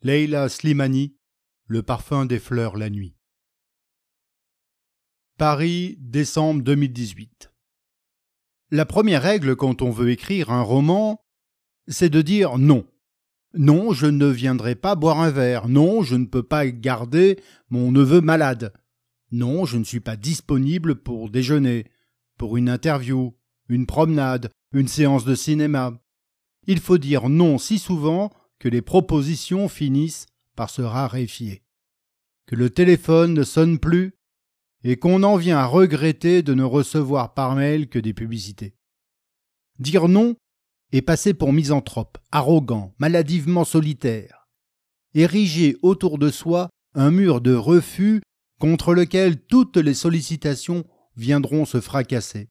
Leila Slimani, Le parfum des fleurs la nuit. Paris, décembre 2018. La première règle quand on veut écrire un roman, c'est de dire non. Non, je ne viendrai pas boire un verre. Non, je ne peux pas garder mon neveu malade. Non, je ne suis pas disponible pour déjeuner, pour une interview, une promenade, une séance de cinéma. Il faut dire non si souvent que les propositions finissent par se raréfier, que le téléphone ne sonne plus et qu'on en vient à regretter de ne recevoir par mail que des publicités. Dire non est passer pour misanthrope, arrogant, maladivement solitaire, ériger autour de soi un mur de refus contre lequel toutes les sollicitations viendront se fracasser.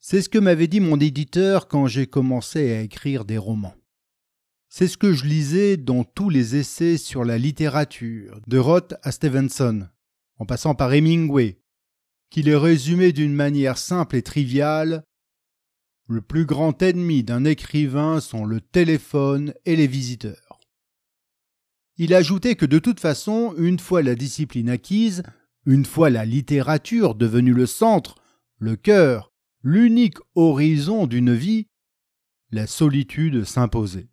C'est ce que m'avait dit mon éditeur quand j'ai commencé à écrire des romans. C'est ce que je lisais dans tous les essais sur la littérature, de Roth à Stevenson, en passant par Hemingway, qui les résumait d'une manière simple et triviale. Le plus grand ennemi d'un écrivain sont le téléphone et les visiteurs. Il ajoutait que de toute façon, une fois la discipline acquise, une fois la littérature devenue le centre, le cœur, l'unique horizon d'une vie, la solitude s'imposait.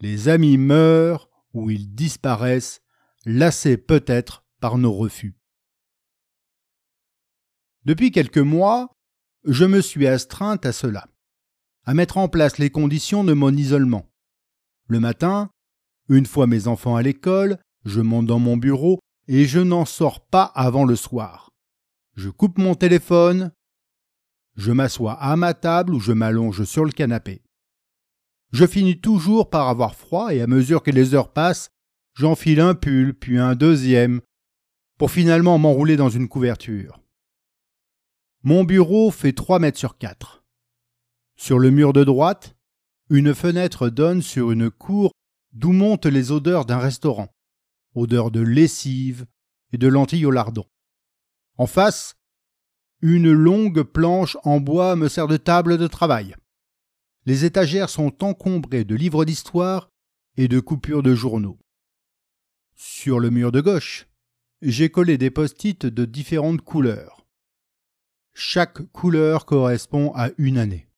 Les amis meurent ou ils disparaissent, lassés peut-être par nos refus. Depuis quelques mois, je me suis astreinte à cela, à mettre en place les conditions de mon isolement. Le matin, une fois mes enfants à l'école, je monte dans mon bureau et je n'en sors pas avant le soir. Je coupe mon téléphone, je m'assois à ma table ou je m'allonge sur le canapé. Je finis toujours par avoir froid et à mesure que les heures passent, j'enfile un pull, puis un deuxième, pour finalement m'enrouler dans une couverture. Mon bureau fait 3 mètres sur 4. Sur le mur de droite, une fenêtre donne sur une cour d'où montent les odeurs d'un restaurant, odeurs de lessive et de lentilles au lardon. En face, une longue planche en bois me sert de table de travail. Les étagères sont encombrées de livres d'histoire et de coupures de journaux. Sur le mur de gauche, j'ai collé des post-it de différentes couleurs. Chaque couleur correspond à une année.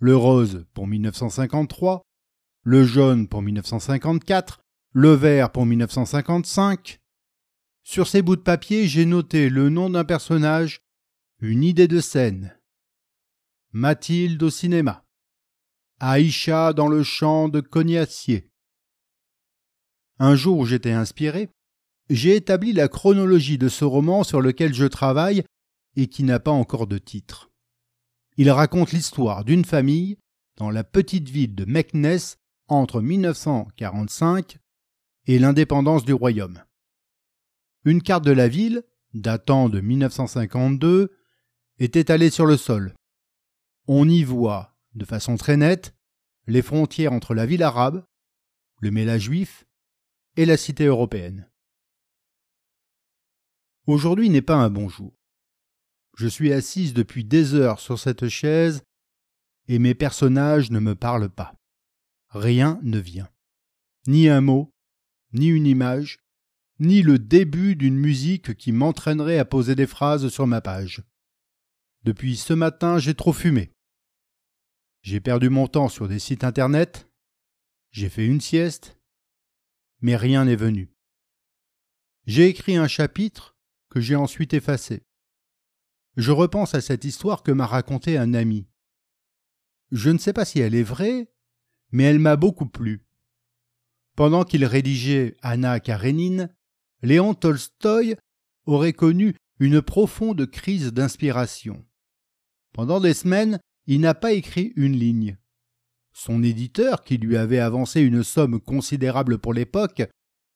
Le rose pour 1953, le jaune pour 1954, le vert pour 1955, sur ces bouts de papier, j'ai noté le nom d'un personnage, une idée de scène. Mathilde au cinéma. Aïcha dans le champ de Cognacier. Un jour où j'étais inspiré, j'ai établi la chronologie de ce roman sur lequel je travaille et qui n'a pas encore de titre. Il raconte l'histoire d'une famille dans la petite ville de Meknes entre 1945 et l'indépendance du royaume. Une carte de la ville, datant de 1952, est étalée sur le sol. On y voit, de façon très nette, les frontières entre la ville arabe, le méla juif et la cité européenne. Aujourd'hui n'est pas un bon jour. Je suis assise depuis des heures sur cette chaise et mes personnages ne me parlent pas. Rien ne vient. Ni un mot, ni une image, ni le début d'une musique qui m'entraînerait à poser des phrases sur ma page. Depuis ce matin, j'ai trop fumé. J'ai perdu mon temps sur des sites internet, j'ai fait une sieste, mais rien n'est venu. J'ai écrit un chapitre que j'ai ensuite effacé. Je repense à cette histoire que m'a racontée un ami. Je ne sais pas si elle est vraie, mais elle m'a beaucoup plu. Pendant qu'il rédigeait Anna Karénine, Léon Tolstoï aurait connu une profonde crise d'inspiration. Pendant des semaines, il n'a pas écrit une ligne. Son éditeur, qui lui avait avancé une somme considérable pour l'époque,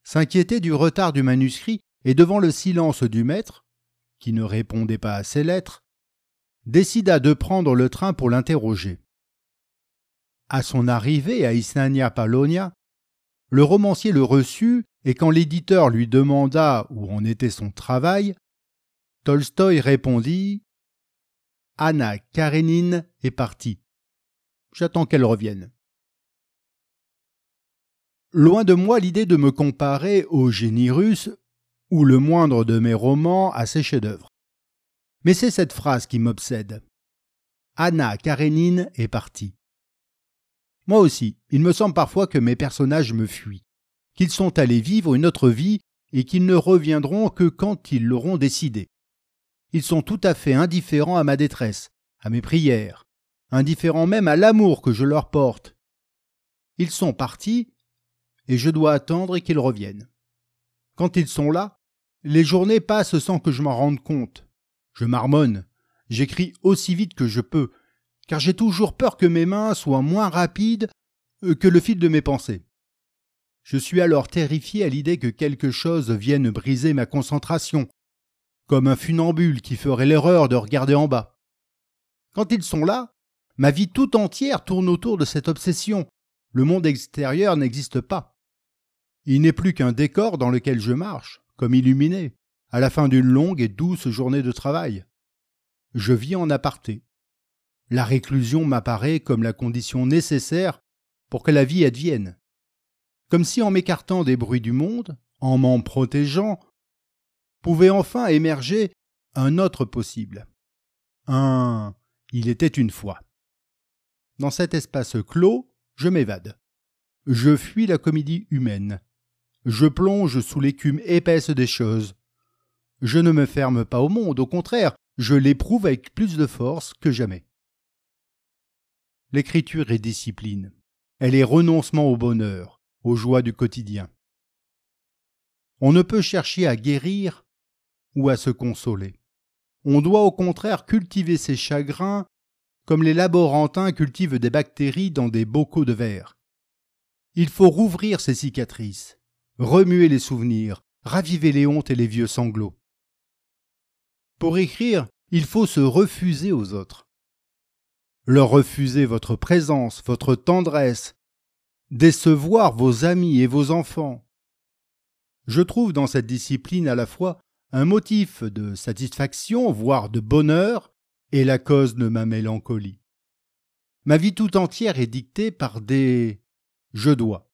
s'inquiétait du retard du manuscrit et devant le silence du maître, qui ne répondait pas à ses lettres, décida de prendre le train pour l'interroger. À son arrivée à Isnania Palonia, le romancier le reçut et quand l'éditeur lui demanda où en était son travail, Tolstoï répondit Anna Karénine est partie. J'attends qu'elle revienne. Loin de moi l'idée de me comparer au génie russe ou le moindre de mes romans à ses chefs-d'œuvre. Mais c'est cette phrase qui m'obsède. Anna Karenine est partie. Moi aussi, il me semble parfois que mes personnages me fuient, qu'ils sont allés vivre une autre vie et qu'ils ne reviendront que quand ils l'auront décidé. Ils sont tout à fait indifférents à ma détresse, à mes prières, indifférents même à l'amour que je leur porte. Ils sont partis, et je dois attendre qu'ils reviennent. Quand ils sont là, les journées passent sans que je m'en rende compte. Je marmonne, j'écris aussi vite que je peux, car j'ai toujours peur que mes mains soient moins rapides euh, que le fil de mes pensées. Je suis alors terrifié à l'idée que quelque chose vienne briser ma concentration, comme un funambule qui ferait l'erreur de regarder en bas. Quand ils sont là, ma vie tout entière tourne autour de cette obsession. Le monde extérieur n'existe pas. Il n'est plus qu'un décor dans lequel je marche, comme illuminé, à la fin d'une longue et douce journée de travail. Je vis en aparté. La réclusion m'apparaît comme la condition nécessaire pour que la vie advienne. Comme si en m'écartant des bruits du monde, en m'en protégeant, pouvait enfin émerger un autre possible. Un il était une fois. Dans cet espace clos, je m'évade. Je fuis la comédie humaine. Je plonge sous l'écume épaisse des choses. Je ne me ferme pas au monde, au contraire, je l'éprouve avec plus de force que jamais. L'écriture est discipline. Elle est renoncement au bonheur, aux joies du quotidien. On ne peut chercher à guérir ou à se consoler. On doit au contraire cultiver ses chagrins comme les laborantins cultivent des bactéries dans des bocaux de verre. Il faut rouvrir ses cicatrices, remuer les souvenirs, raviver les hontes et les vieux sanglots. Pour écrire, il faut se refuser aux autres. Leur refuser votre présence, votre tendresse, décevoir vos amis et vos enfants. Je trouve dans cette discipline à la fois un motif de satisfaction, voire de bonheur, et la cause de ma mélancolie. Ma vie tout entière est dictée par des je dois.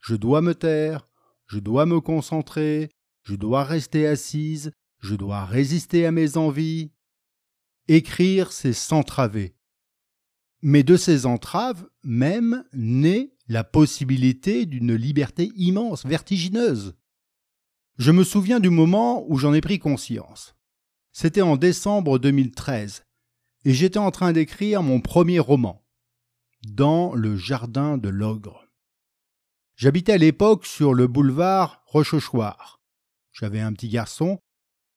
Je dois me taire, je dois me concentrer, je dois rester assise, je dois résister à mes envies. Écrire, c'est s'entraver. Mais de ces entraves même naît la possibilité d'une liberté immense, vertigineuse. Je me souviens du moment où j'en ai pris conscience. C'était en décembre 2013, et j'étais en train d'écrire mon premier roman, Dans le jardin de l'ogre. J'habitais à l'époque sur le boulevard Rochechouart. J'avais un petit garçon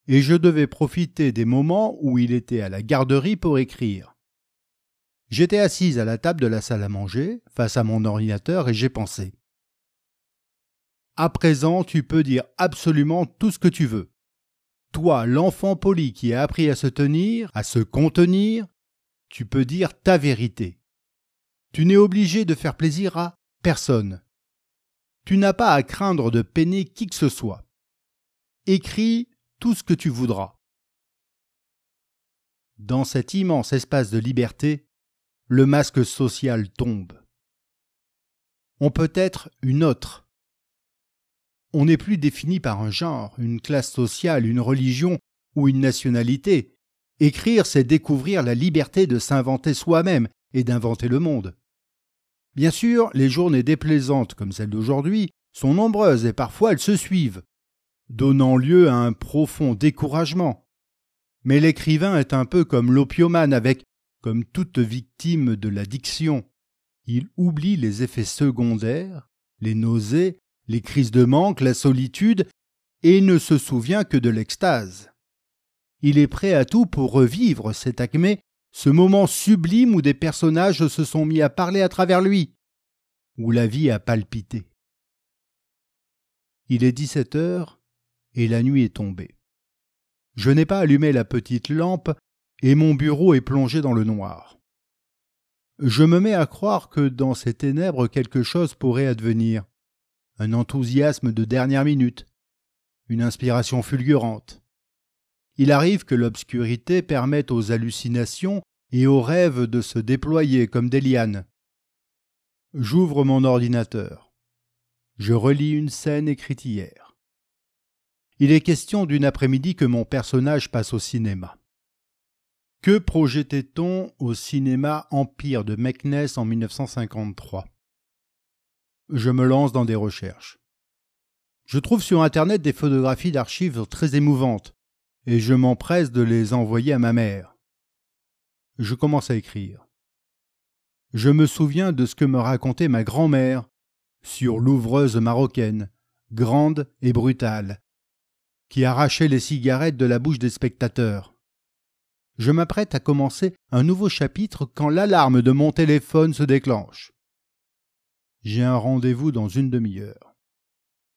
et je devais profiter des moments où il était à la garderie pour écrire. J'étais assise à la table de la salle à manger, face à mon ordinateur, et j'ai pensé. À présent, tu peux dire absolument tout ce que tu veux. Toi, l'enfant poli qui a appris à se tenir, à se contenir, tu peux dire ta vérité. Tu n'es obligé de faire plaisir à personne. Tu n'as pas à craindre de peiner qui que ce soit. Écris tout ce que tu voudras. Dans cet immense espace de liberté, le masque social tombe. On peut être une autre. On n'est plus défini par un genre, une classe sociale, une religion ou une nationalité. Écrire, c'est découvrir la liberté de s'inventer soi-même et d'inventer le monde. Bien sûr, les journées déplaisantes comme celle d'aujourd'hui sont nombreuses et parfois elles se suivent, donnant lieu à un profond découragement. Mais l'écrivain est un peu comme l'opiomane avec, comme toute victime de l'addiction, il oublie les effets secondaires, les nausées, les crises de manque, la solitude, et ne se souvient que de l'extase. Il est prêt à tout pour revivre cet acmé, ce moment sublime où des personnages se sont mis à parler à travers lui, où la vie a palpité. Il est dix-sept heures, et la nuit est tombée. Je n'ai pas allumé la petite lampe et mon bureau est plongé dans le noir. Je me mets à croire que dans ces ténèbres quelque chose pourrait advenir. Un enthousiasme de dernière minute, une inspiration fulgurante. Il arrive que l'obscurité permette aux hallucinations et aux rêves de se déployer comme des lianes. J'ouvre mon ordinateur. Je relis une scène écrite hier. Il est question d'une après-midi que mon personnage passe au cinéma. Que projetait-on au cinéma Empire de Meknès en 1953 Je me lance dans des recherches. Je trouve sur Internet des photographies d'archives très émouvantes, et je m'empresse de les envoyer à ma mère. Je commence à écrire. Je me souviens de ce que me racontait ma grand-mère sur l'ouvreuse marocaine, grande et brutale, qui arrachait les cigarettes de la bouche des spectateurs. Je m'apprête à commencer un nouveau chapitre quand l'alarme de mon téléphone se déclenche. J'ai un rendez-vous dans une demi-heure.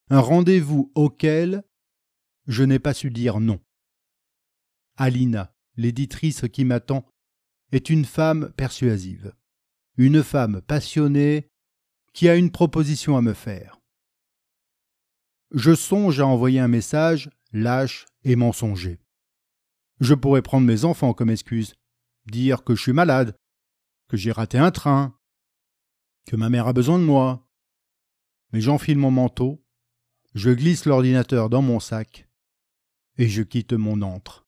Un rendez-vous auquel je n'ai pas su dire non. Alina, l'éditrice qui m'attend, est une femme persuasive, une femme passionnée qui a une proposition à me faire. Je songe à envoyer un message lâche et mensonger. Je pourrais prendre mes enfants comme excuse, dire que je suis malade, que j'ai raté un train, que ma mère a besoin de moi. Mais j'enfile mon manteau, je glisse l'ordinateur dans mon sac et je quitte mon antre.